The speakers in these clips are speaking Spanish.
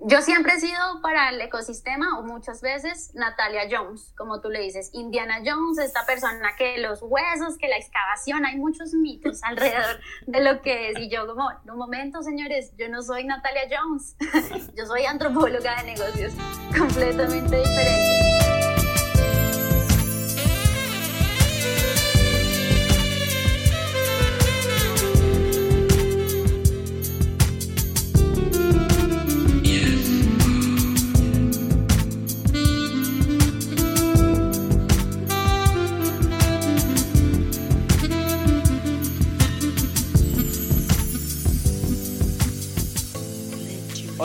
yo siempre he sido para el ecosistema o muchas veces Natalia Jones, como tú le dices, Indiana Jones, esta persona que los huesos, que la excavación, hay muchos mitos alrededor de lo que es. Y yo como, un momento señores, yo no soy Natalia Jones, yo soy antropóloga de negocios, completamente diferente.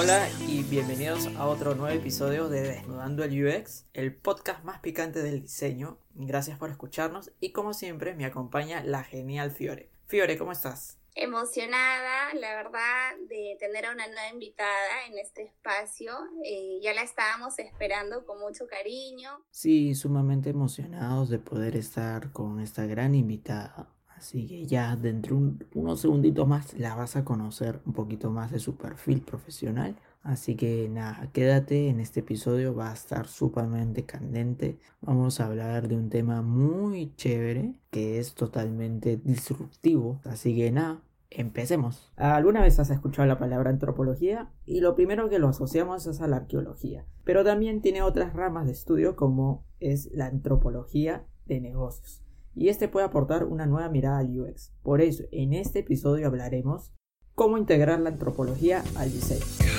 Hola y bienvenidos a otro nuevo episodio de Desnudando el UX, el podcast más picante del diseño. Gracias por escucharnos y como siempre me acompaña la genial Fiore. Fiore, ¿cómo estás? Emocionada, la verdad, de tener a una nueva invitada en este espacio. Eh, ya la estábamos esperando con mucho cariño. Sí, sumamente emocionados de poder estar con esta gran invitada. Así que ya dentro de unos segunditos más la vas a conocer un poquito más de su perfil profesional. Así que nada, quédate en este episodio, va a estar sumamente candente. Vamos a hablar de un tema muy chévere que es totalmente disruptivo. Así que nada, empecemos. ¿Alguna vez has escuchado la palabra antropología? Y lo primero que lo asociamos es a la arqueología. Pero también tiene otras ramas de estudio como es la antropología de negocios y este puede aportar una nueva mirada al UX. Por eso, en este episodio hablaremos cómo integrar la antropología al diseño.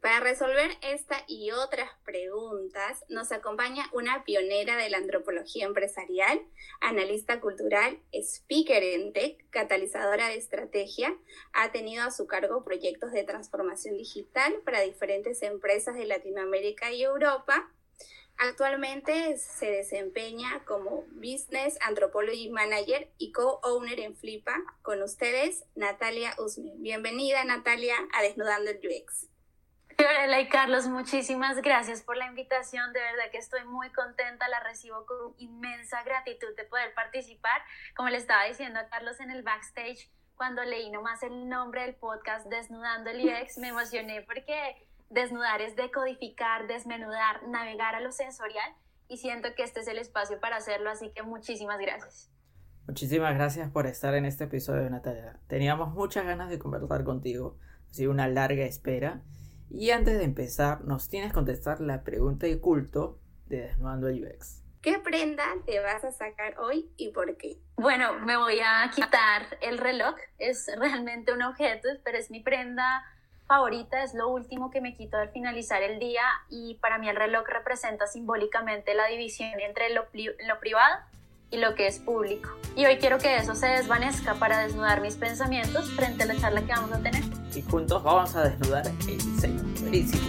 Para resolver esta y otras preguntas, nos acompaña una pionera de la antropología empresarial, analista cultural, speaker en tech, catalizadora de estrategia. Ha tenido a su cargo proyectos de transformación digital para diferentes empresas de Latinoamérica y Europa Actualmente se desempeña como Business Anthropology Manager y Co-Owner en Flipa. Con ustedes, Natalia Usme. Bienvenida, Natalia, a Desnudando el UX. Fiorella y Carlos, muchísimas gracias por la invitación. De verdad que estoy muy contenta, la recibo con inmensa gratitud de poder participar. Como le estaba diciendo a Carlos en el backstage, cuando leí nomás el nombre del podcast Desnudando el UX, me emocioné porque desnudar es decodificar, desmenudar, navegar a lo sensorial y siento que este es el espacio para hacerlo, así que muchísimas gracias. Muchísimas gracias por estar en este episodio, Natalia. Teníamos muchas ganas de conversar contigo, ha sido una larga espera. Y antes de empezar, nos tienes que contestar la pregunta de culto de Desnudando el UX. ¿Qué prenda te vas a sacar hoy y por qué? Bueno, me voy a quitar el reloj. Es realmente un objeto, pero es mi prenda favorita, es lo último que me quito al finalizar el día y para mí el reloj representa simbólicamente la división entre lo, lo privado y lo que es público. Y hoy quiero que eso se desvanezca para desnudar mis pensamientos frente a la charla que vamos a tener. Y juntos vamos a desnudar el diseño. Buenísimo.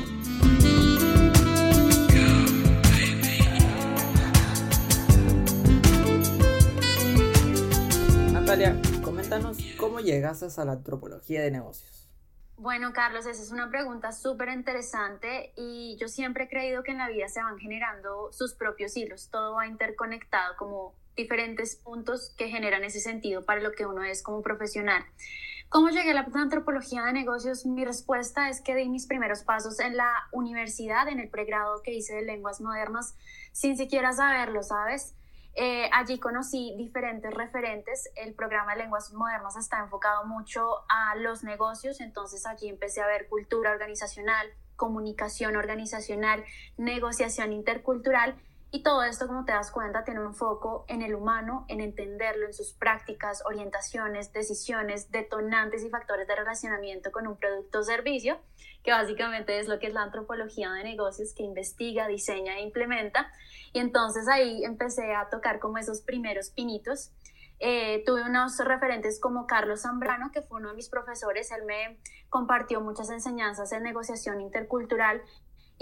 Natalia, coméntanos cómo llegaste a la antropología de negocios. Bueno, Carlos, esa es una pregunta súper interesante y yo siempre he creído que en la vida se van generando sus propios hilos, todo va interconectado como diferentes puntos que generan ese sentido para lo que uno es como profesional. ¿Cómo llegué a la antropología de negocios? Mi respuesta es que di mis primeros pasos en la universidad, en el pregrado que hice de lenguas modernas, sin siquiera saberlo, ¿sabes? Eh, allí conocí diferentes referentes. El programa de lenguas modernas está enfocado mucho a los negocios, entonces allí empecé a ver cultura organizacional, comunicación organizacional, negociación intercultural y todo esto, como te das cuenta, tiene un foco en el humano, en entenderlo, en sus prácticas, orientaciones, decisiones, detonantes y factores de relacionamiento con un producto o servicio, que básicamente es lo que es la antropología de negocios, que investiga, diseña e implementa. Y entonces ahí empecé a tocar como esos primeros pinitos. Eh, tuve unos referentes como Carlos Zambrano, que fue uno de mis profesores, él me compartió muchas enseñanzas en negociación intercultural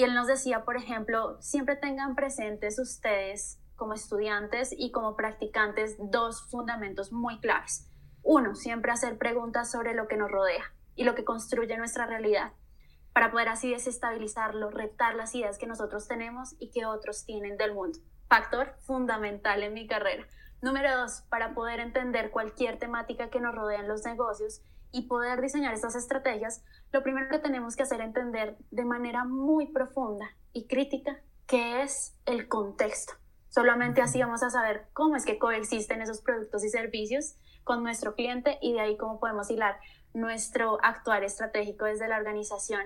y él nos decía, por ejemplo, siempre tengan presentes ustedes como estudiantes y como practicantes dos fundamentos muy claves. Uno, siempre hacer preguntas sobre lo que nos rodea y lo que construye nuestra realidad para poder así desestabilizarlo, retar las ideas que nosotros tenemos y que otros tienen del mundo. Factor fundamental en mi carrera. Número dos, para poder entender cualquier temática que nos rodea en los negocios y poder diseñar estas estrategias, lo primero que tenemos que hacer es entender de manera muy profunda y crítica qué es el contexto. Solamente así vamos a saber cómo es que coexisten esos productos y servicios con nuestro cliente y de ahí cómo podemos hilar nuestro actuar estratégico desde la organización.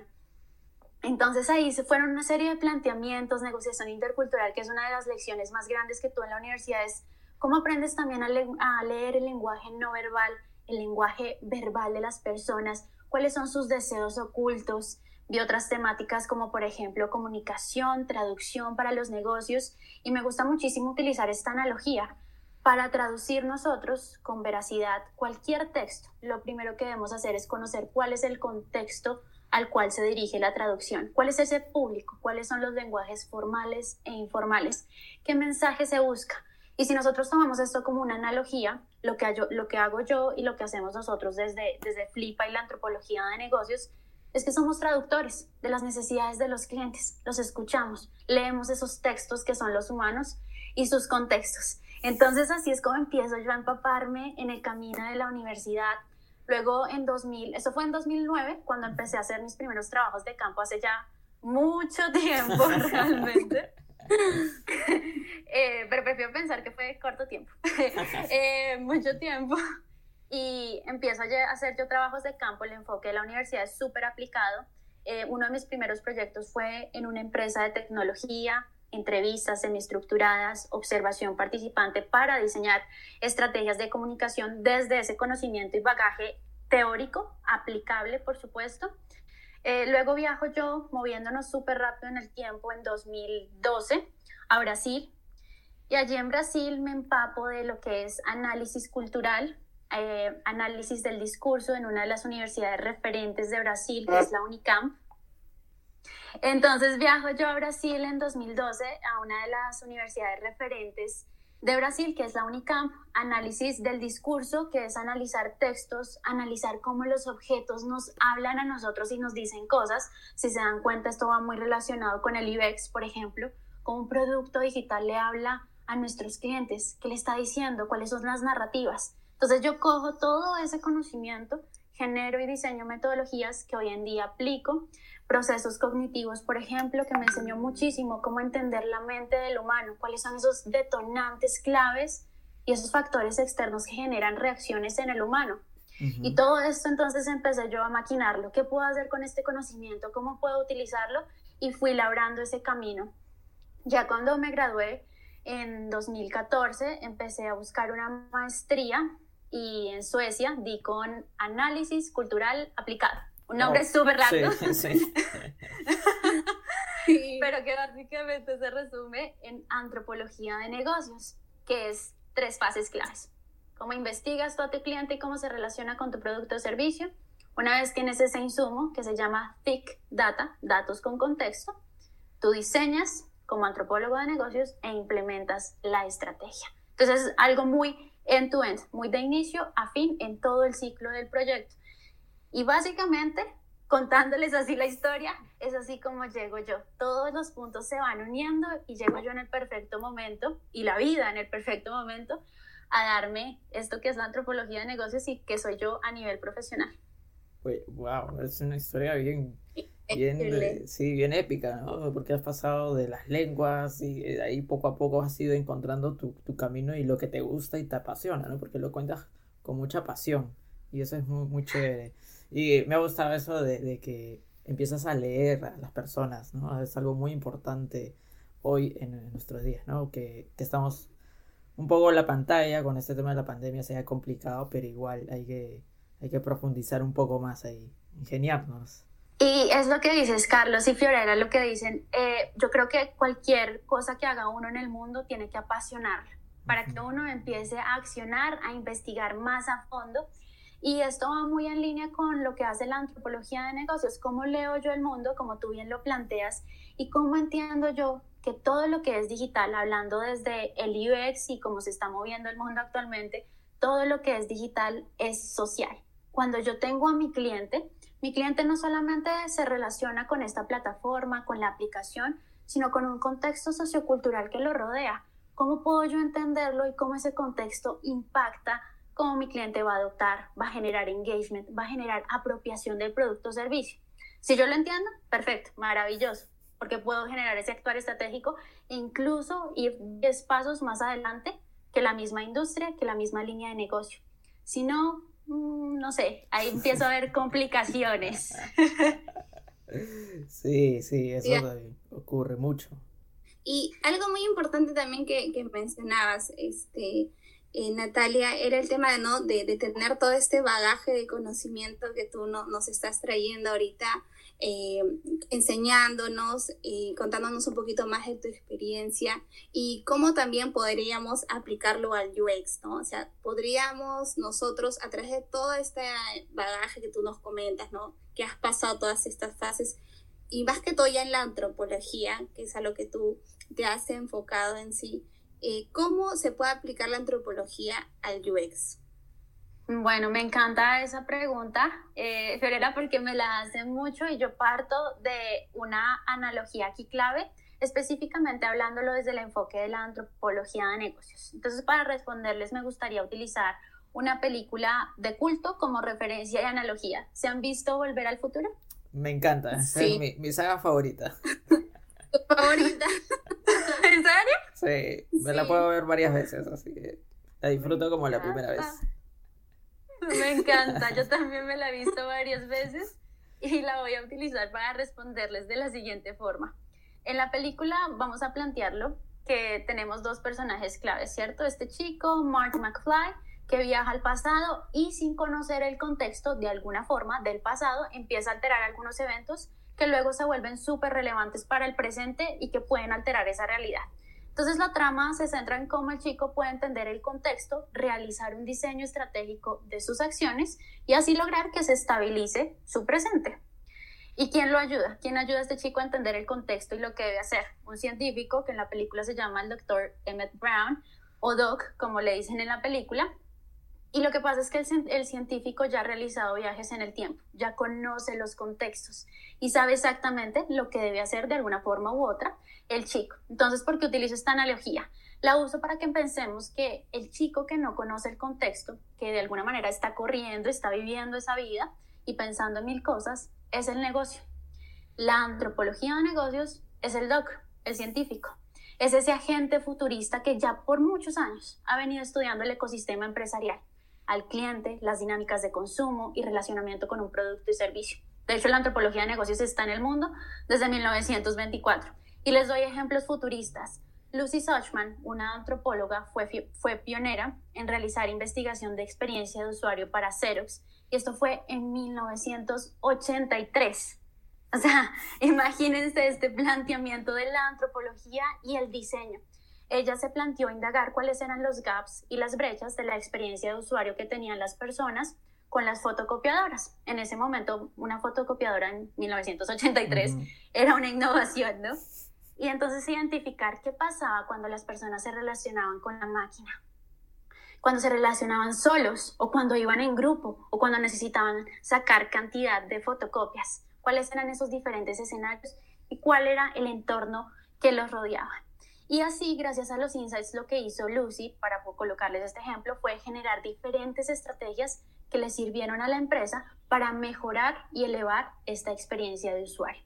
Entonces ahí se fueron una serie de planteamientos, negociación intercultural, que es una de las lecciones más grandes que tú en la universidad es cómo aprendes también a, a leer el lenguaje no verbal, el lenguaje verbal de las personas, cuáles son sus deseos ocultos, vi otras temáticas como por ejemplo comunicación, traducción para los negocios y me gusta muchísimo utilizar esta analogía para traducir nosotros con veracidad cualquier texto. Lo primero que debemos hacer es conocer cuál es el contexto al cual se dirige la traducción, cuál es ese público, cuáles son los lenguajes formales e informales, qué mensaje se busca. Y si nosotros tomamos esto como una analogía, lo que, lo que hago yo y lo que hacemos nosotros desde, desde Flipa y la antropología de negocios es que somos traductores de las necesidades de los clientes, los escuchamos, leemos esos textos que son los humanos y sus contextos. Entonces así es como empiezo yo a empaparme en el camino de la universidad. Luego en 2000, eso fue en 2009 cuando empecé a hacer mis primeros trabajos de campo hace ya mucho tiempo realmente. Eh, pero prefiero pensar que fue corto tiempo, eh, mucho tiempo y empiezo a hacer yo trabajos de campo, el enfoque de la universidad es súper aplicado. Eh, uno de mis primeros proyectos fue en una empresa de tecnología, entrevistas semiestructuradas, observación participante para diseñar estrategias de comunicación desde ese conocimiento y bagaje teórico, aplicable, por supuesto. Eh, luego viajo yo, moviéndonos súper rápido en el tiempo, en 2012 a Brasil. Y allí en Brasil me empapo de lo que es análisis cultural, eh, análisis del discurso en una de las universidades referentes de Brasil, que es la UNICAMP. Entonces viajo yo a Brasil en 2012 a una de las universidades referentes de Brasil, que es la UNICAMP, análisis del discurso, que es analizar textos, analizar cómo los objetos nos hablan a nosotros y nos dicen cosas. Si se dan cuenta, esto va muy relacionado con el IBEX, por ejemplo, cómo un producto digital le habla a nuestros clientes, qué le está diciendo, cuáles son las narrativas. Entonces yo cojo todo ese conocimiento, genero y diseño metodologías que hoy en día aplico, procesos cognitivos, por ejemplo, que me enseñó muchísimo cómo entender la mente del humano, cuáles son esos detonantes claves y esos factores externos que generan reacciones en el humano. Y todo esto entonces empecé yo a maquinarlo. ¿Qué puedo hacer con este conocimiento? ¿Cómo puedo utilizarlo? Y fui labrando ese camino. Ya cuando me gradué en 2014, empecé a buscar una maestría y en Suecia di con análisis cultural aplicado. Un nombre oh, súper largo. Sí, Pero que básicamente se resume en antropología de negocios, que es tres fases claves. Cómo investigas tú a tu cliente y cómo se relaciona con tu producto o servicio. Una vez tienes ese insumo que se llama Thick Data, datos con contexto, tú diseñas como antropólogo de negocios e implementas la estrategia. Entonces es algo muy end-to-end, muy de inicio a fin en todo el ciclo del proyecto. Y básicamente, contándoles así la historia, es así como llego yo. Todos los puntos se van uniendo y llego yo en el perfecto momento, y la vida en el perfecto momento, a darme esto que es la antropología de negocios y que soy yo a nivel profesional. wow, es una historia bien, bien, sí, bien épica, ¿no? Porque has pasado de las lenguas y de ahí poco a poco has ido encontrando tu, tu, camino y lo que te gusta y te apasiona, ¿no? Porque lo cuentas con mucha pasión y eso es muy, muy chévere. Y me ha gustado eso de, de, que empiezas a leer a las personas, ¿no? Es algo muy importante hoy en, nuestros días, ¿no? Que, que, estamos un poco en la pantalla con este tema de la pandemia, sea complicado, pero igual hay que, hay que profundizar un poco más ahí, ingeniarnos. Y es lo que dices, Carlos y Fiorella, lo que dicen. Eh, yo creo que cualquier cosa que haga uno en el mundo tiene que apasionar para que uno empiece a accionar, a investigar más a fondo. Y esto va muy en línea con lo que hace la antropología de negocios, cómo leo yo el mundo, como tú bien lo planteas, y cómo entiendo yo que todo lo que es digital, hablando desde el UX y cómo se está moviendo el mundo actualmente, todo lo que es digital es social. Cuando yo tengo a mi cliente, mi cliente no solamente se relaciona con esta plataforma, con la aplicación, sino con un contexto sociocultural que lo rodea. ¿cómo puedo yo entenderlo y cómo ese contexto impacta cómo mi cliente va a adoptar, va a generar engagement, va a generar apropiación del producto o servicio? Si yo lo entiendo, perfecto, maravilloso, porque puedo generar ese actuar estratégico e incluso ir 10 pasos más adelante que la misma industria, que la misma línea de negocio. Si no, no sé, ahí empiezo a ver complicaciones. Sí, sí, eso ocurre mucho. Y algo muy importante también que, que mencionabas, este, eh, Natalia, era el tema ¿no? de, de, tener todo este bagaje de conocimiento que tú no, nos estás trayendo ahorita eh, enseñándonos y contándonos un poquito más de tu experiencia y cómo también podríamos aplicarlo al UX, ¿no? O sea, podríamos nosotros, a través de todo este bagaje que tú nos comentas, ¿no? Que has pasado todas estas fases y más que todo ya en la antropología, que es a lo que tú te has enfocado en sí, eh, ¿cómo se puede aplicar la antropología al UX? Bueno, me encanta esa pregunta, eh, Fiorella, porque me la hacen mucho y yo parto de una analogía aquí clave, específicamente hablándolo desde el enfoque de la antropología de negocios. Entonces, para responderles, me gustaría utilizar una película de culto como referencia y analogía. ¿Se han visto Volver al Futuro? Me encanta, es mi, mi, saga favorita. ¿Tu favorita? ¿En serio? Sí, me la puedo ver varias veces, así que la disfruto como la primera vez. Me encanta, yo también me la he visto varias veces y la voy a utilizar para responderles de la siguiente forma. En la película vamos a plantearlo que tenemos dos personajes claves, ¿cierto? Este chico, Mark McFly, que viaja al pasado y sin conocer el contexto de alguna forma del pasado empieza a alterar algunos eventos que luego se vuelven súper relevantes para el presente y que pueden alterar esa realidad. Entonces la trama se centra en cómo el chico puede entender el contexto, realizar un diseño estratégico de sus acciones y así lograr que se estabilice su presente. ¿Y quién lo ayuda? ¿Quién ayuda a este chico a entender el contexto y lo que debe hacer? Un científico que en la película se llama el doctor Emmett Brown o Doc, como le dicen en la película, y lo que pasa es que el, científico ya ha realizado viajes en el tiempo, ya conoce los contextos y sabe exactamente lo que debe hacer de alguna forma u otra el chico. Entonces, ¿por qué utilizo esta analogía? La uso para que pensemos que el chico que no conoce el contexto, que de alguna manera está corriendo, está viviendo esa vida y pensando en mil cosas, es el negocio. La antropología de negocios es el doc, el científico. Es ese agente futurista que ya por muchos años ha venido estudiando el ecosistema empresarial al cliente, las dinámicas de consumo y relacionamiento con un producto y servicio. De hecho, la antropología de negocios está en el mundo desde 1924. Y les doy ejemplos futuristas. Lucy Suchman, una antropóloga, fue, fue pionera en realizar investigación de experiencia de usuario para Xerox, y esto fue en 1983. O sea, imagínense este planteamiento de la antropología y el diseño ella se planteó indagar cuáles eran los gaps y las brechas de la experiencia de usuario que tenían las personas con las fotocopiadoras. En ese momento, una fotocopiadora en 1983 era una innovación, ¿no? Y entonces identificar qué pasaba cuando las personas se relacionaban con la máquina, cuando se relacionaban solos o cuando iban en grupo o cuando necesitaban sacar cantidad de fotocopias, cuáles eran esos diferentes escenarios y cuál era el entorno que los rodeaba. Y así, gracias a los insights, lo que hizo Lucy, para colocarles este ejemplo, fue generar diferentes estrategias que le sirvieron a la empresa para mejorar y elevar esta experiencia de usuario.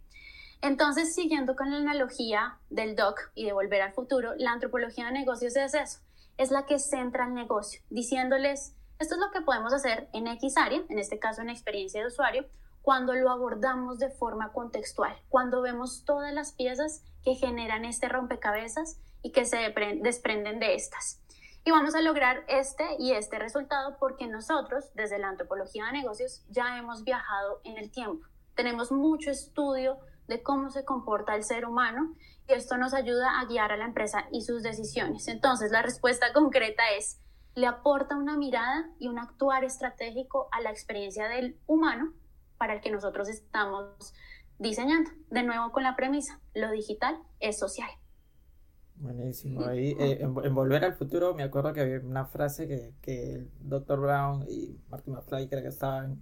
Entonces, siguiendo con la analogía del doc y de volver al futuro, la antropología de negocios es eso, es la que centra el negocio, diciéndoles, esto es lo que podemos hacer en X área, en este caso en experiencia de usuario, cuando lo abordamos de forma contextual, cuando vemos todas las piezas que generan este rompecabezas y que se desprenden de estas. Y vamos a lograr este y este resultado porque nosotros, desde la antropología de negocios, ya hemos viajado en el tiempo. Tenemos mucho estudio de cómo se comporta el ser humano y esto nos ayuda a guiar a la empresa y sus decisiones. Entonces, la respuesta concreta es, le aporta una mirada y un actuar estratégico a la experiencia del humano para el que nosotros estamos diseñando. De nuevo con la premisa, lo digital es social. Buenísimo. Ahí, eh, en, Volver al Futuro me acuerdo que había una frase que, que el Dr. Brown y Martin McFly creo que estaban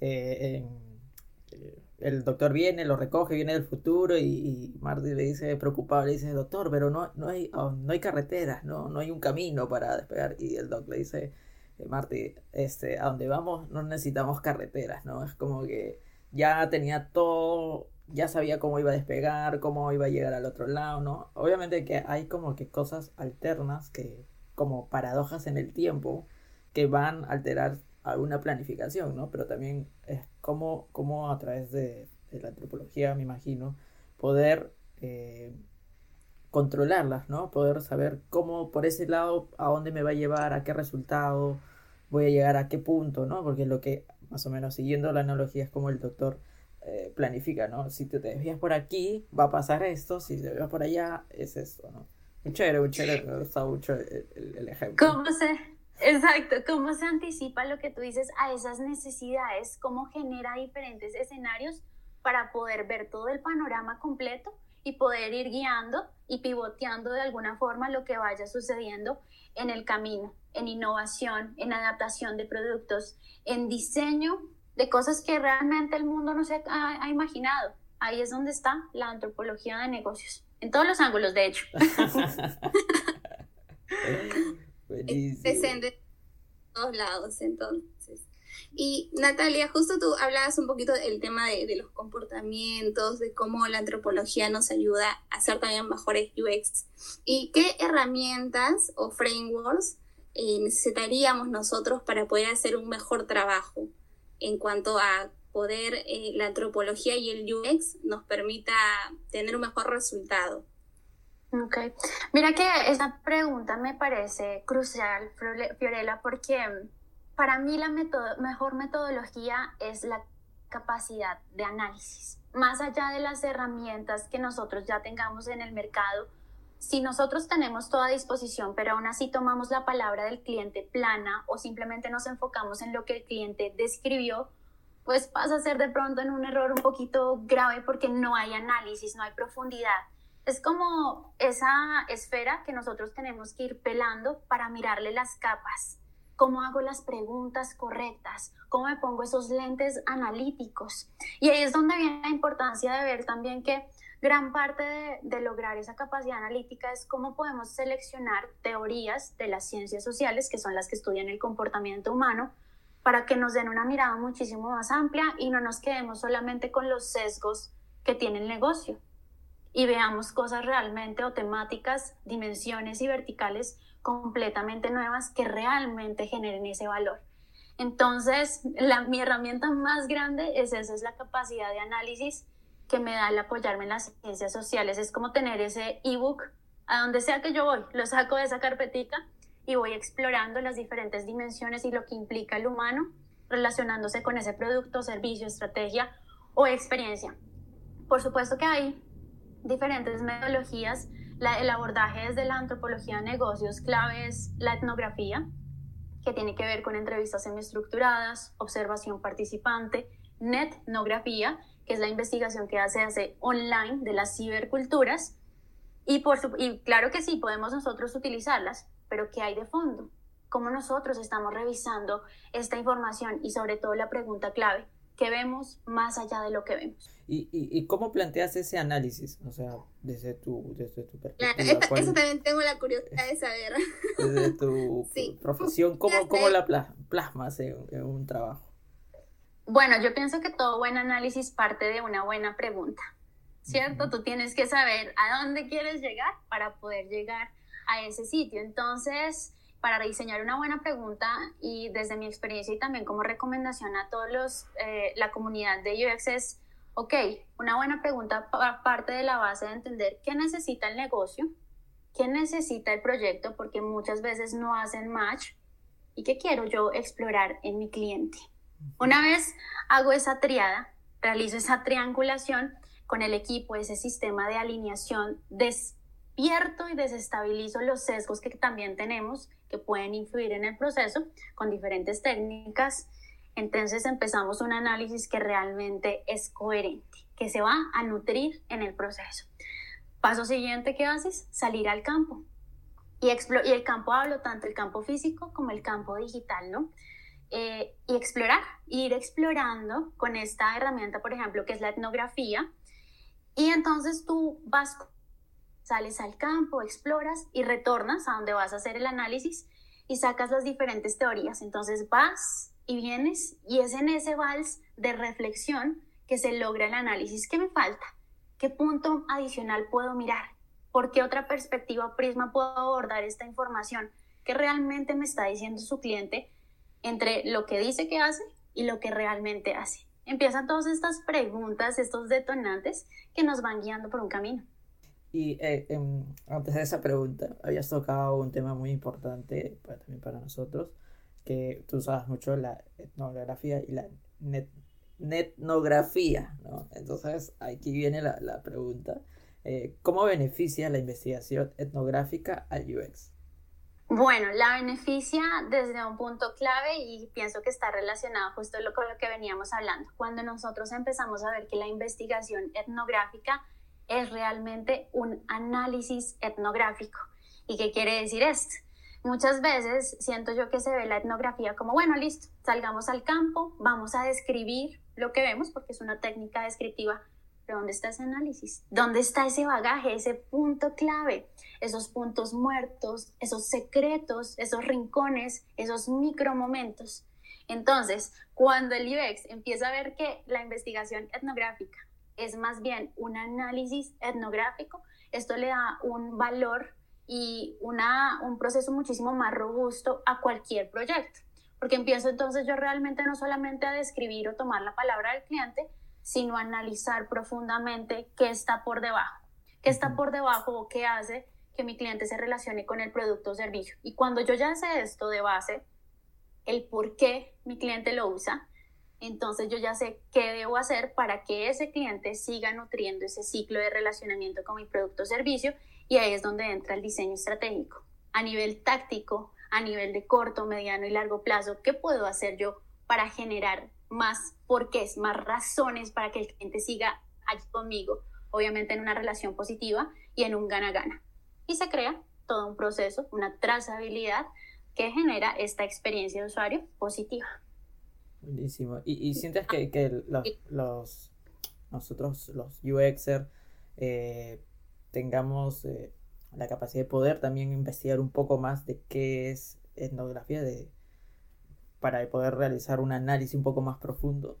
eh, eh, el doctor viene, lo recoge, viene del futuro y, Marty le dice preocupado, le dice, doctor, pero no, no, hay, oh, no hay carreteras, no, no hay un camino para despegar. Y el doctor le dice, Marty, este, a donde vamos no necesitamos carreteras, ¿no? Es como que ya tenía todo, ya sabía cómo iba a despegar, cómo iba a llegar al otro lado, ¿no? Obviamente que hay como que cosas alternas, que como paradojas en el tiempo, que van a alterar alguna planificación, ¿no? Pero también es como, como a través de, la antropología, me imagino, poder eh, controlarlas, ¿no? Poder saber cómo por ese lado a dónde me va a llevar, a qué resultado voy a llegar, a qué punto, ¿no? Porque lo que, más o menos siguiendo la analogía, es como el doctor eh, planifica, ¿no? Si te desvías por aquí, va a pasar esto, si te desvías por allá, es esto, ¿no? Chévere, chévere, me gusta mucho el, ejemplo. ¿Cómo se, exacto, cómo se anticipa lo que tú dices a esas necesidades, cómo genera diferentes escenarios para poder ver todo el panorama completo y poder ir guiando y pivoteando de alguna forma lo que vaya sucediendo en el camino, en innovación, en adaptación de productos, en diseño de cosas que realmente el mundo no se ha, imaginado. Ahí es donde está la antropología de negocios, en todos los ángulos, de hecho. Presente en todos lados, entonces. Y Natalia, justo tú hablabas un poquito del tema de, los comportamientos, de cómo la antropología nos ayuda a hacer también mejores UX. ¿Y qué herramientas o frameworks eh, necesitaríamos nosotros para poder hacer un mejor trabajo en cuanto a poder eh, la antropología y el UX nos permita tener un mejor resultado? Ok. Mira que esa pregunta me parece crucial, Fiorella, porque para mí la mejor metodología es la capacidad de análisis. Más allá de las herramientas que nosotros ya tengamos en el mercado, si nosotros tenemos toda disposición, pero aún así tomamos la palabra del cliente plana o simplemente nos enfocamos en lo que el cliente describió, pues pasa a ser de pronto en un error un poquito grave porque no hay análisis, no hay profundidad. Es como esa esfera que nosotros tenemos que ir pelando para mirarle las capas cómo hago las preguntas correctas, cómo me pongo esos lentes analíticos. Y ahí es donde viene la importancia de ver también que gran parte de, lograr esa capacidad analítica es cómo podemos seleccionar teorías de las ciencias sociales, que son las que estudian el comportamiento humano, para que nos den una mirada muchísimo más amplia y no nos quedemos solamente con los sesgos que tiene el negocio y veamos cosas realmente o temáticas, dimensiones y verticales completamente nuevas que realmente generen ese valor. Entonces, mi herramienta más grande es esa, es la capacidad de análisis que me da el apoyarme en las ciencias sociales. Es como tener ese ebook a donde sea que yo voy, lo saco de esa carpetica y voy explorando las diferentes dimensiones y lo que implica el humano relacionándose con ese producto, servicio, estrategia o experiencia. Por supuesto que hay diferentes metodologías el abordaje desde la antropología de negocios clave es la etnografía, que tiene que ver con entrevistas semiestructuradas, observación participante, netnografía, que es la investigación que hace, hace online de las ciberculturas. Y, por y claro que sí, podemos nosotros utilizarlas, pero ¿qué hay de fondo? ¿Cómo nosotros estamos revisando esta información? Y sobre todo la pregunta clave, ¿qué vemos más allá de lo que vemos? ¿Y, y, cómo planteas ese análisis? O sea, desde tu, desde tu perspectiva. eso también tengo la curiosidad de saber. Desde tu profesión, ¿cómo, ¿cómo, la plasmas en, un trabajo? Bueno, yo pienso que todo buen análisis parte de una buena pregunta, ¿cierto? Tú tienes que saber a dónde quieres llegar para poder llegar a ese sitio. Entonces, para diseñar una buena pregunta y desde mi experiencia y también como recomendación a todos los, eh, la comunidad de UX es ok, una buena pregunta parte de la base de entender qué necesita el negocio, qué necesita el proyecto, porque muchas veces no hacen match y qué quiero yo explorar en mi cliente. Una vez hago esa triada, realizo esa triangulación con el equipo, ese sistema de alineación, despierto y desestabilizo los sesgos que también tenemos que pueden influir en el proceso con diferentes técnicas entonces empezamos un análisis que realmente es coherente, que se va a nutrir en el proceso. Paso siguiente que haces, salir al campo. Y, y el campo hablo tanto el campo físico como el campo digital, ¿no? Eh, y explorar, ir explorando con esta herramienta, por ejemplo, que es la etnografía. Y entonces tú vas, sales al campo, exploras y retornas a donde vas a hacer el análisis y sacas las diferentes teorías. Entonces vas y vienes y es en ese vals de reflexión que se logra el análisis. ¿Qué me falta? ¿Qué punto adicional puedo mirar? ¿Por qué otra perspectiva o prisma puedo abordar esta información que realmente me está diciendo su cliente entre lo que dice que hace y lo que realmente hace. Empiezan todas estas preguntas, estos detonantes que nos van guiando por un camino. Y eh, em, antes de esa pregunta, habías tocado un tema muy importante para, también para nosotros, que tú usabas mucho la etnografía y la net, netnografía, ¿no? Entonces, aquí viene la, la pregunta, eh, ¿cómo beneficia la investigación etnográfica al UX? Bueno, la beneficia desde un punto clave y pienso que está relacionado justo con lo que veníamos hablando. Cuando nosotros empezamos a ver que la investigación etnográfica es realmente un análisis etnográfico. ¿Y qué quiere decir esto? Muchas veces siento yo que se ve la etnografía como, bueno, listo, salgamos al campo, vamos a describir lo que vemos, porque es una técnica descriptiva pero ¿dónde está ese análisis? ¿Dónde está ese bagaje, ese punto clave? Esos puntos muertos, esos secretos, esos rincones, esos micromomentos. Entonces, cuando el UX empieza a ver que la investigación etnográfica es más bien un análisis etnográfico, esto le da un valor y una, un proceso muchísimo más robusto a cualquier proyecto. Porque empiezo entonces yo realmente no solamente a describir o tomar la palabra del cliente, sino analizar profundamente qué está por debajo, qué está por debajo o qué hace que mi cliente se relacione con el producto o servicio. Y cuando yo ya sé esto de base, el por qué mi cliente lo usa, entonces yo ya sé qué debo hacer para que ese cliente siga nutriendo ese ciclo de relacionamiento con mi producto o servicio y ahí es donde entra el diseño estratégico. A nivel táctico, a nivel de corto, mediano y largo plazo, ¿qué puedo hacer yo para generar más porqués, más razones para que el cliente siga allí conmigo, obviamente en una relación positiva y en un gana-gana. Y se crea todo un proceso, una trazabilidad que genera esta experiencia de usuario positiva. Buenísimo. ¿Y, sientes que, que los, nosotros, los UXer, eh, tengamos eh, la capacidad de poder también investigar un poco más de qué es etnografía, de para poder realizar un análisis un poco más profundo?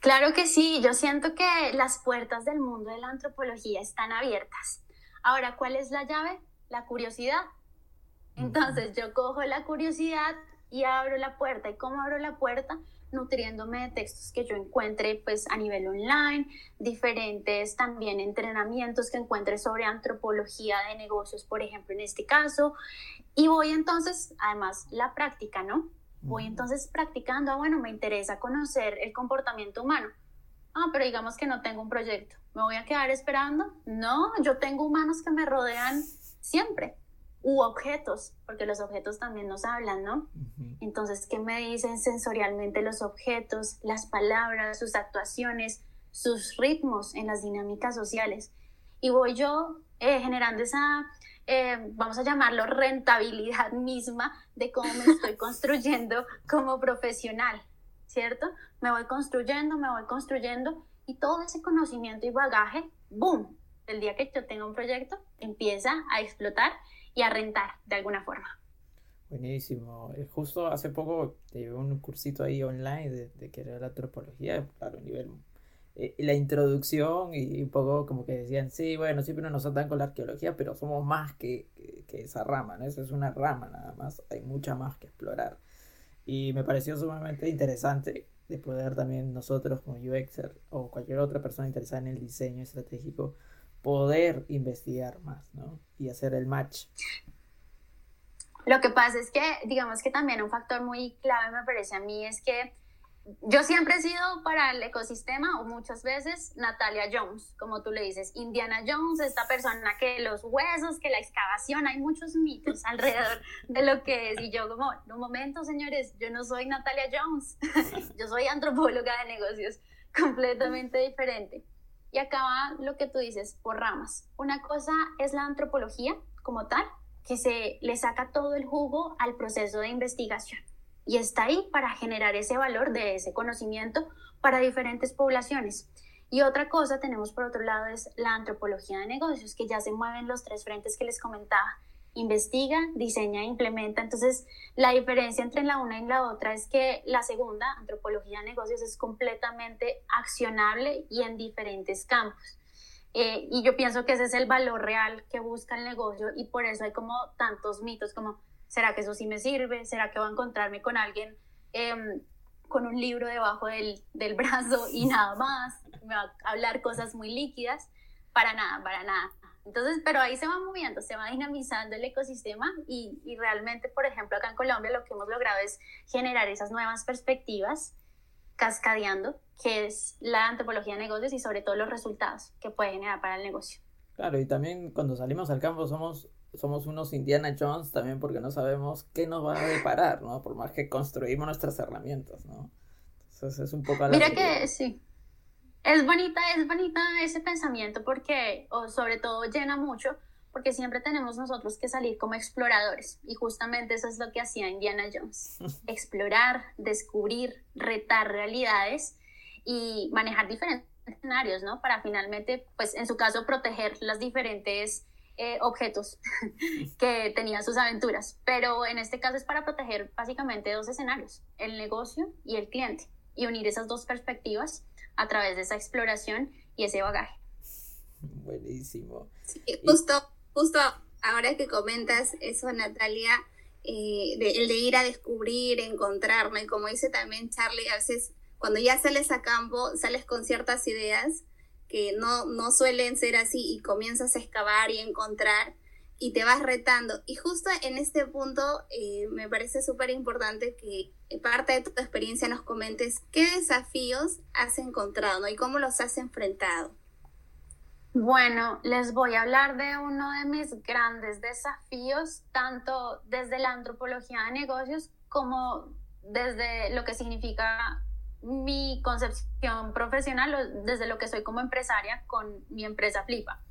Claro que sí, yo siento que las puertas del mundo de la antropología están abiertas. Ahora, ¿cuál es la llave? La curiosidad. Entonces yo cojo la curiosidad y abro la puerta. ¿Y cómo abro la puerta? Nutriéndome de textos que yo encuentre pues a nivel online, diferentes también entrenamientos que encuentre sobre antropología de negocios, por ejemplo, en este caso, y voy entonces, además, la práctica, ¿no? Voy entonces practicando, ah, bueno, me interesa conocer el comportamiento humano. Ah, pero digamos que no tengo un proyecto. ¿Me voy a quedar esperando? No, yo tengo humanos que me rodean siempre u objetos, porque los objetos también nos hablan, ¿no? Entonces, ¿qué me dicen sensorialmente los objetos, las palabras, sus actuaciones, sus ritmos en las dinámicas sociales? Y voy yo eh, generando esa, eh, vamos a llamarlo, rentabilidad misma de cómo me estoy construyendo como profesional, ¿cierto? Me voy construyendo, me voy construyendo y todo ese conocimiento y bagaje, ¡boom! El día que yo tenga un proyecto, empieza a explotar y a rentar de alguna forma. Buenísimo. Eh, justo hace poco llevé un cursito ahí online de, de que era la antropología, claro, nivel eh, la introducción y un poco como que decían, sí, bueno, siempre nos atan con la arqueología, pero somos más que, que, esa rama, ¿no? Esa es una rama nada más, hay mucha más que explorar. Y me pareció sumamente interesante de poder también nosotros como UXer o cualquier otra persona interesada en el diseño estratégico poder investigar más, ¿no? Y hacer el match. Lo que pasa es que, digamos que también un factor muy clave me parece a mí es que yo siempre he sido para el ecosistema, o muchas veces, Natalia Jones, como tú le dices, Indiana Jones, esta persona que los huesos, que la excavación, hay muchos mitos alrededor de lo que es. Y yo como, un momento, señores, yo no soy Natalia Jones, yo soy antropóloga de negocios, completamente diferente. Y acaba lo que tú dices, por ramas. Una cosa es la antropología como tal, que se le saca todo el jugo al proceso de investigación. y está ahí para generar ese valor de ese conocimiento para diferentes poblaciones. Y otra cosa tenemos por otro lado es la antropología de negocios, que ya se mueven los tres frentes que les comentaba. Investiga, diseña e implementa. Entonces, la diferencia entre la una y la otra es que la segunda, antropología de negocios, es completamente accionable y en diferentes campos. Eh, y yo pienso que ese es el valor real que busca el negocio y por eso hay como tantos mitos como, ¿será que eso sí me sirve? ¿Será que voy a encontrarme con alguien em, con un libro debajo del, del brazo y nada más? ¿Me va a hablar cosas muy líquidas? Para nada, para nada. Entonces, pero ahí se va moviendo, se va dinamizando el ecosistema y, y, realmente, por ejemplo, acá en Colombia lo que hemos logrado es generar esas nuevas perspectivas cascadeando, que es la antropología de negocios y sobre todo los resultados que puede generar para el negocio. Claro, y también cuando salimos al campo somos somos unos Indiana Jones también porque no sabemos qué nos va a deparar, ¿no? Por más que construimos nuestras herramientas, ¿no? Entonces es un poco... Mira que sí. Es bonita, es bonita ese pensamiento porque, o sobre todo llena mucho, porque siempre tenemos nosotros que salir como exploradores y justamente eso es lo que hacía Indiana Jones. Explorar, descubrir, retar realidades y manejar diferentes escenarios, ¿no? Para finalmente, pues en su caso, proteger las diferentes eh, objetos que tenían sus aventuras, pero en este caso es para proteger básicamente dos escenarios, el negocio y el cliente, y unir esas dos perspectivas a través de esa exploración y ese bagaje. Buenísimo. justo, justo ahora que comentas eso, Natalia, eh, el de ir a descubrir, encontrarme, como dice también Charlie, a veces cuando ya sales a campo, sales con ciertas ideas que no, no suelen ser así y comienzas a excavar y encontrar y te vas retando. Y justo en este punto eh, me parece súper importante que parte de tu experiencia nos comentes qué desafíos has encontrado y cómo los has enfrentado. Bueno, les voy a hablar de uno de mis grandes desafíos, tanto desde la antropología de negocios como desde lo que significa mi concepción profesional desde lo que soy como empresaria con mi empresa Flipa.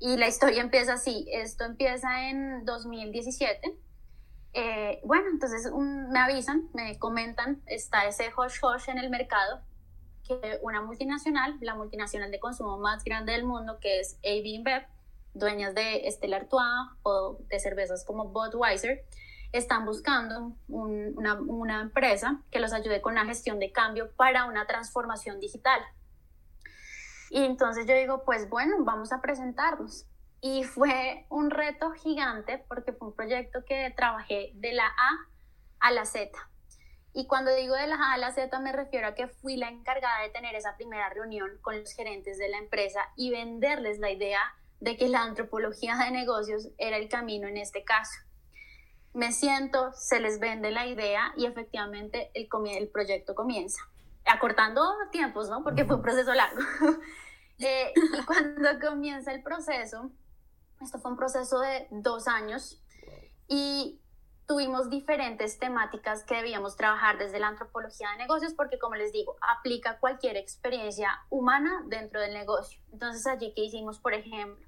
Y la historia empieza así, esto empieza en 2017. Eh, bueno, entonces me avisan, me comentan, está ese hush hush en el mercado, que una multinacional, la multinacional de consumo más grande del mundo, que es AB InBev, dueñas de Stella Artois o de cervezas como Budweiser, están buscando una, una empresa que los ayude con la gestión de cambio para una transformación digital. Y entonces yo digo, pues bueno, vamos a presentarnos. Y fue un reto gigante porque fue un proyecto que trabajé de la A a la Z. Y cuando digo de la A a la Z me refiero a que fui la encargada de tener esa primera reunión con los gerentes de la empresa y venderles la idea de que la antropología de negocios era el camino en este caso me siento, se les vende la idea y efectivamente el, el proyecto comienza. Acortando tiempos, ¿no? Porque fue un proceso largo. Eh, y cuando comienza el proceso, esto fue un proceso de dos años y tuvimos diferentes temáticas que debíamos trabajar desde la antropología de negocios porque, como les digo, aplica cualquier experiencia humana dentro del negocio. Entonces, allí que hicimos, por ejemplo,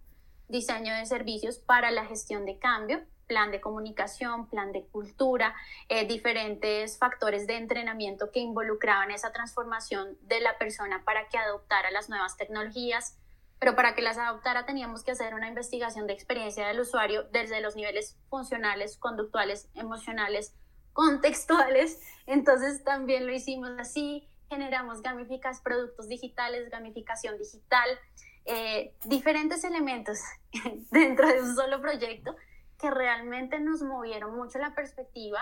diseño de servicios para la gestión de cambio, plan de comunicación, plan de cultura, eh, diferentes factores de entrenamiento que involucraban esa transformación de la persona para que adoptara las nuevas tecnologías, pero para que las adoptara teníamos que hacer una investigación de experiencia del usuario desde los niveles funcionales, conductuales, emocionales, contextuales. Entonces también lo hicimos así, generamos gamificas, productos digitales, gamificación digital, eh, diferentes elementos dentro de un solo proyecto que realmente nos movieron mucho la perspectiva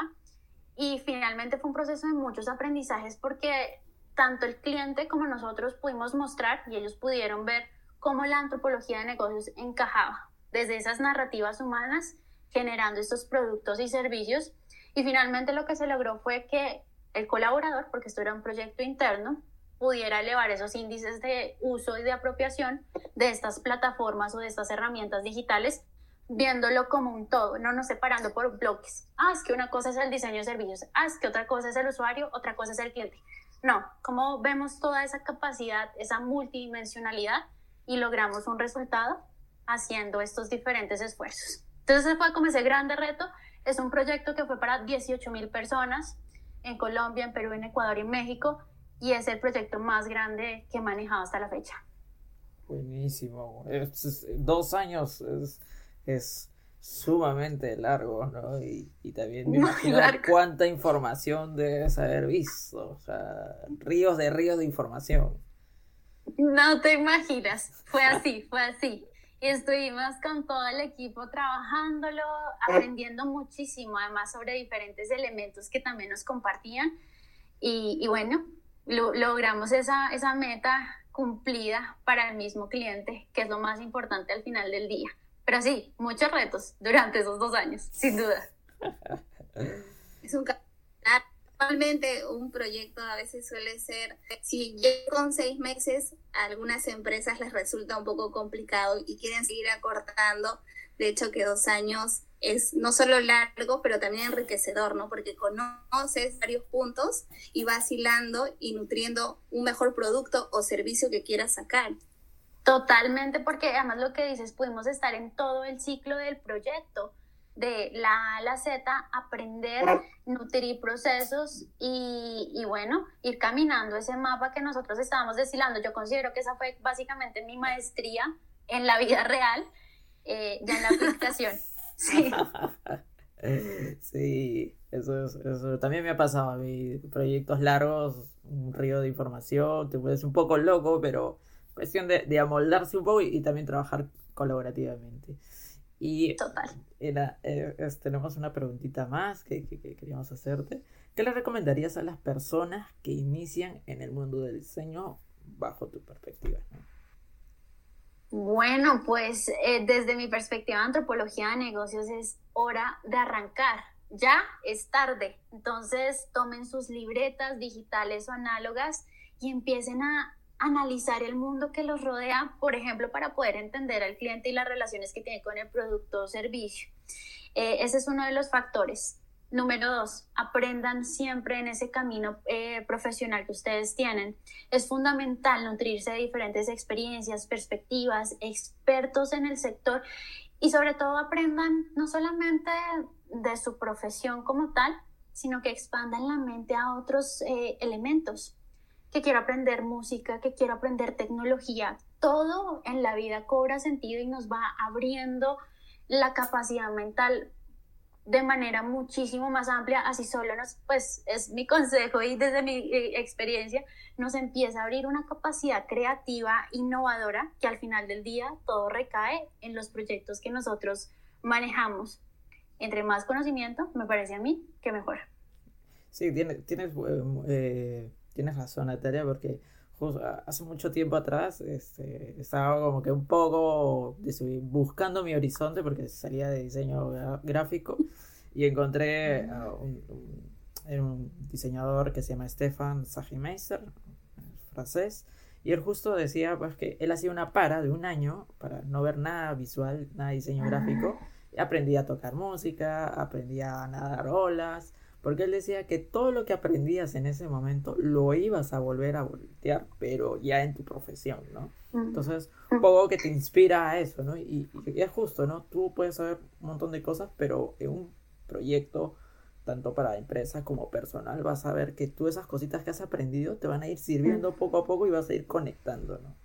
y finalmente fue un proceso de muchos aprendizajes porque tanto el cliente como nosotros pudimos mostrar y ellos pudieron ver cómo la antropología de negocios encajaba desde esas narrativas humanas generando estos productos y servicios. Y finalmente lo que se logró fue que el colaborador, porque esto era un proyecto interno, pudiera elevar esos índices de uso y de apropiación de estas plataformas o de estas herramientas digitales viéndolo como un todo, no nos separando por bloques. Ah, es que una cosa es el diseño de servicios, ah, es que otra cosa es el usuario, otra cosa es el cliente. No, como vemos toda esa capacidad, esa multidimensionalidad y logramos un resultado haciendo estos diferentes esfuerzos. Entonces fue como ese grande reto. Es un proyecto que fue para 18 mil personas. en Colombia, en Perú, en Ecuador y en México, y es el proyecto más grande que he manejado hasta la fecha. Buenísimo. dos años sumamente largo, ¿no? Y, también me imagino cuánta información debes haber visto. O sea, ríos de ríos de información. No te imaginas. Fue así, fue así. Y estuvimos con todo el equipo trabajándolo, aprendiendo muchísimo, además sobre diferentes elementos que también nos compartían. Y, bueno, logramos esa, esa meta cumplida para el mismo cliente, que es lo más importante al final del día. Pero sí, muchos retos durante esos dos años, sin duda. Es un Normalmente un proyecto a veces suele ser, si con seis meses, a algunas empresas les resulta un poco complicado y quieren seguir acortando. De hecho, que dos años es no solo largo, pero también enriquecedor, ¿no? Porque conoces varios puntos y vas hilando y nutriendo un mejor producto o servicio que quieras sacar. Totalmente, porque además lo que dices, pudimos estar en todo el ciclo del proyecto de la A a la Z, aprender, nutrir procesos y, y, bueno, ir caminando ese mapa que nosotros estábamos destilando. Yo considero que esa fue básicamente mi maestría en la vida real, eh, ya en la aplicación. Sí. sí, eso, eso también me ha pasado a mí. Proyectos largos, un río de información, te puedes un poco loco, pero cuestión de, de amoldarse un poco y también trabajar colaborativamente. Y Total. Era, eh, tenemos una preguntita más que, queríamos hacerte. ¿Qué le recomendarías a las personas que inician en el mundo del diseño bajo tu perspectiva? Bueno, pues eh, desde mi perspectiva de antropología de negocios es hora de arrancar. Ya es tarde. Entonces tomen sus libretas digitales o análogas y empiecen a analizar el mundo que los rodea, por ejemplo, para poder entender al cliente y las relaciones que tiene con el producto o servicio. Eh, ese es uno de los factores. Número dos, aprendan siempre en ese camino eh, profesional que ustedes tienen. Es fundamental nutrirse de diferentes experiencias, perspectivas, expertos en el sector y sobre todo aprendan no solamente de su profesión como tal, sino que expandan la mente a otros eh, elementos que quiero aprender música, que quiero aprender tecnología. Todo en la vida cobra sentido y nos va abriendo la capacidad mental de manera muchísimo más amplia, así solo nos, pues es mi consejo y desde mi eh, experiencia, nos empieza a abrir una capacidad creativa, innovadora, que al final del día todo recae en los proyectos que nosotros manejamos. Entre más conocimiento, me parece a mí que mejor. Sí, tienes, tienes eh, tienes razón, Natalia, porque hace mucho tiempo atrás este, estaba como que un poco buscando mi horizonte porque salía de diseño gráfico y encontré a un, diseñador que se llama Stefan Sagimeister, francés, y él justo decía pues que él hacía una para de un año para no ver nada visual, nada de diseño gráfico, y aprendí a tocar música, aprendí a nadar olas, porque él decía que todo lo que aprendías en ese momento lo ibas a volver a voltear, pero ya en tu profesión, ¿no? Entonces, un poco que te inspira a eso, ¿no? Y, es justo, ¿no? Tú puedes saber un montón de cosas, pero en un proyecto, tanto para empresa como personal, vas a ver que tú esas cositas que has aprendido te van a ir sirviendo poco a poco y vas a ir conectando, ¿no?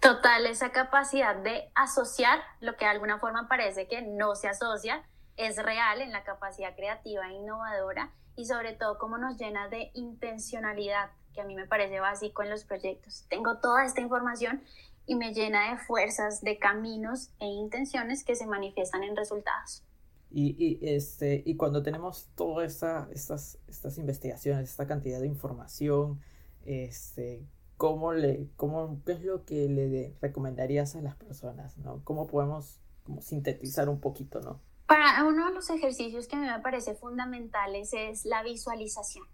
Total, esa capacidad de asociar lo que de alguna forma parece que no se asocia, es real en la capacidad creativa e innovadora y sobre todo cómo nos llena de intencionalidad, que a mí me parece básico en los proyectos. Tengo toda esta información y me llena de fuerzas, de caminos e intenciones que se manifiestan en resultados. Y, este, y cuando tenemos todas esta, estas, estas investigaciones, esta cantidad de información, este, ¿cómo le, cómo, ¿qué es lo que le recomendarías a las personas? ¿no? ¿Cómo podemos sintetizar un poquito, ¿no? Para uno de los ejercicios que a mí me parece fundamentales es la visualización,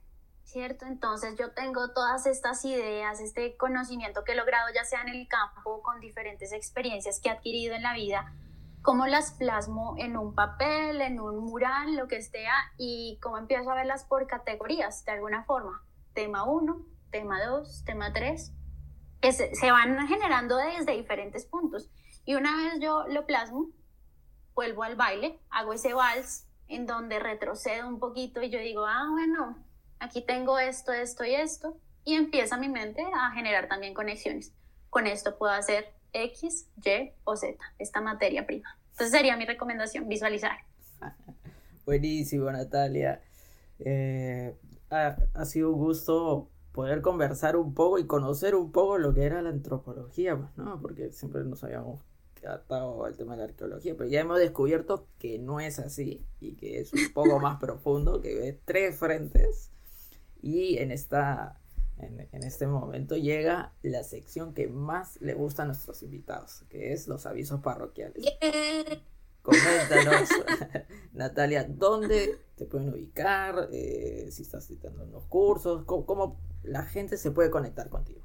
¿cierto? Entonces yo tengo todas estas ideas, este conocimiento que he logrado ya sea en el campo con diferentes experiencias que he adquirido en la vida, cómo las plasmo en un papel, en un mural, lo que sea, y cómo empiezo a verlas por categorías de alguna forma. Tema 1, tema 2, tema 3, que se van generando desde diferentes puntos. Y una vez yo lo plasmo, vuelvo al baile, hago ese vals en donde retrocedo un poquito y yo digo, ah, bueno, aquí tengo esto, esto y esto, y empieza mi mente a generar también conexiones. Con esto puedo hacer X, Y o Z, esta materia prima. Entonces sería mi recomendación, visualizar. Buenísimo, Natalia. Eh, ha, sido un gusto poder conversar un poco y conocer un poco lo que era la antropología, pues, ¿no? Porque siempre nos habíamos atado al tema de la arqueología, pero ya hemos descubierto que no es así y que es un poco más profundo, que ve tres frentes y en esta en, este momento llega la sección que más le gusta a nuestros invitados, que es los avisos parroquiales. Coméntanos, Natalia, ¿dónde te pueden ubicar? Eh, si estás citando los cursos, ¿cómo, la gente se puede conectar contigo?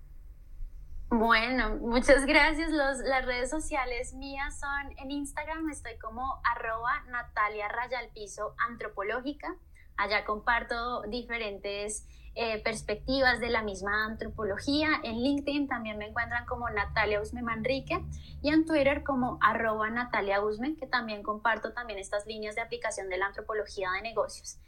Bueno, muchas gracias. Los, las redes sociales mías son en Instagram, estoy como arroba Natalia Rayalpiso Antropológica. Allá comparto diferentes eh, perspectivas de la misma antropología. En LinkedIn también me encuentran como Natalia Usme Manrique y en Twitter como arroba Natalia Usme, que también comparto también estas líneas de aplicación de la antropología de negocios.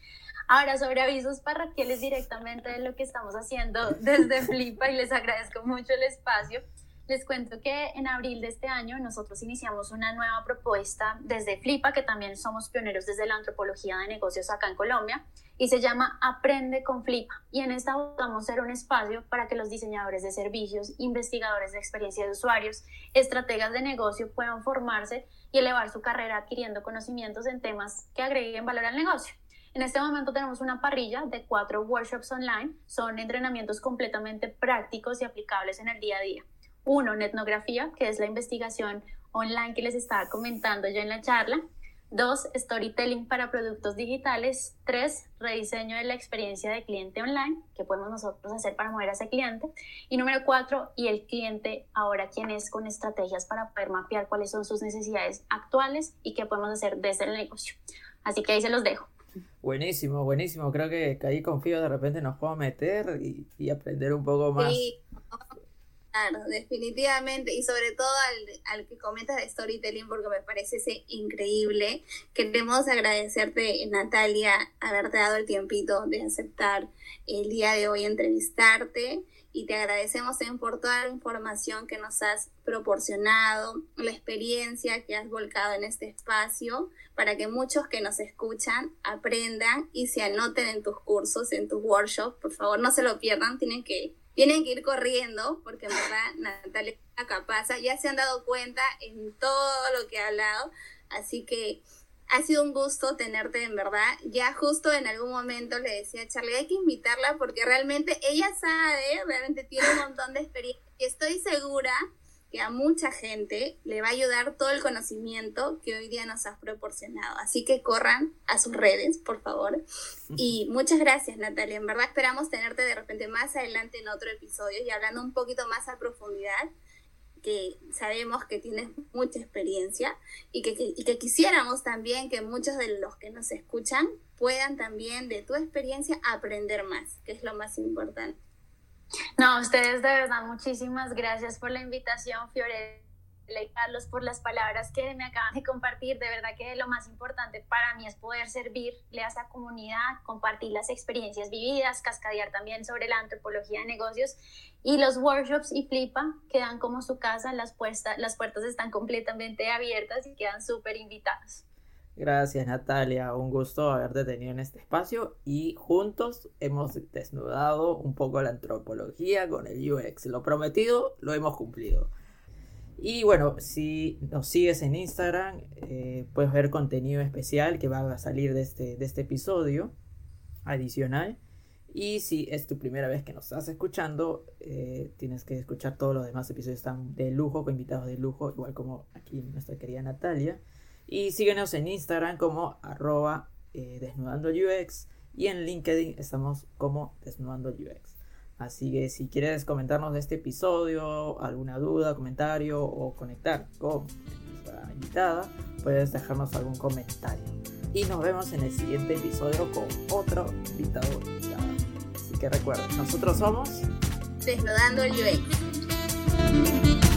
Ahora, sobre avisos parroquiales directamente de lo que estamos haciendo desde Flipa y les agradezco mucho el espacio. Les cuento que en abril de este año nosotros iniciamos una nueva propuesta desde Flipa, que también somos pioneros desde la antropología de negocios acá en Colombia, y se llama Aprende con Flipa. Y en esta a ser un espacio para que los diseñadores de servicios, investigadores de experiencia de usuarios, estrategas de negocio puedan formarse y elevar su carrera adquiriendo conocimientos en temas que agreguen valor al negocio. En este momento tenemos una parrilla de cuatro workshops online. Son entrenamientos completamente prácticos y aplicables en el día a día. Uno, etnografía, que es la investigación online que les estaba comentando yo en la charla. Dos, storytelling para productos digitales. Tres, rediseño de la experiencia de cliente online, que podemos nosotros hacer para mover a ese cliente. Y número cuatro, y el cliente ahora quién es con estrategias para poder mapear cuáles son sus necesidades actuales y qué podemos hacer desde el negocio. Así que ahí se los dejo. Buenísimo, buenísimo. Creo que, ahí confío de repente nos puedo meter y, y aprender un poco más. Sí Claro, definitivamente. Y sobre todo al, que comentas de storytelling, porque me parece ese increíble. Queremos agradecerte, Natalia, haberte dado el tiempito de aceptar el día de hoy entrevistarte. Y te agradecemos por toda la información que nos has proporcionado, la experiencia que has volcado en este espacio, para que muchos que nos escuchan aprendan y se anoten en tus cursos, en tus workshops. Por favor, no se lo pierdan, tienen que tienen que ir corriendo, porque en verdad Natalia es capaz, ya se han dado cuenta en todo lo que ha hablado, así que ha sido un gusto tenerte en verdad. Ya justo en algún momento le decía a Charlie, hay que invitarla porque realmente ella sabe, realmente tiene un montón de experiencia y estoy segura que a mucha gente le va a ayudar todo el conocimiento que hoy día nos has proporcionado. Así que corran a sus redes, por favor. Y muchas gracias, Natalia. En verdad esperamos tenerte de repente más adelante en otro episodio y hablando un poquito más a profundidad, que sabemos que tienes mucha experiencia y que, y que quisiéramos también que muchos de los que nos escuchan puedan también de tu experiencia aprender más, que es lo más importante. No, ustedes de verdad, muchísimas gracias por la invitación, Fiorella y Carlos, por las palabras que me acaban de compartir. De verdad que lo más importante para mí es poder servirle a esa comunidad, compartir las experiencias vividas, cascadear también sobre la antropología de negocios y los workshops y Flipa quedan como su casa, las, las puertas están completamente abiertas y quedan súper invitados. Gracias Natalia, un gusto haberte tenido en este espacio y juntos hemos desnudado un poco la antropología con el UX. Lo prometido lo hemos cumplido. Y bueno, si nos sigues en Instagram, eh, puedes ver contenido especial que va a salir de este, de este episodio adicional. Y si es tu primera vez que nos estás escuchando, eh, tienes que escuchar todos los demás episodios. Están de lujo, con invitados de lujo, igual como aquí nuestra querida Natalia. Y síguenos en Instagram como arroba eh, desnudando UX y en LinkedIn estamos como desnudando UX. Así que si quieres comentarnos de este episodio, alguna duda, comentario o conectar con nuestra invitada, puedes dejarnos algún comentario. Y nos vemos en el siguiente episodio con otro invitado invitada. Así que recuerden, nosotros somos Desnudando el UX.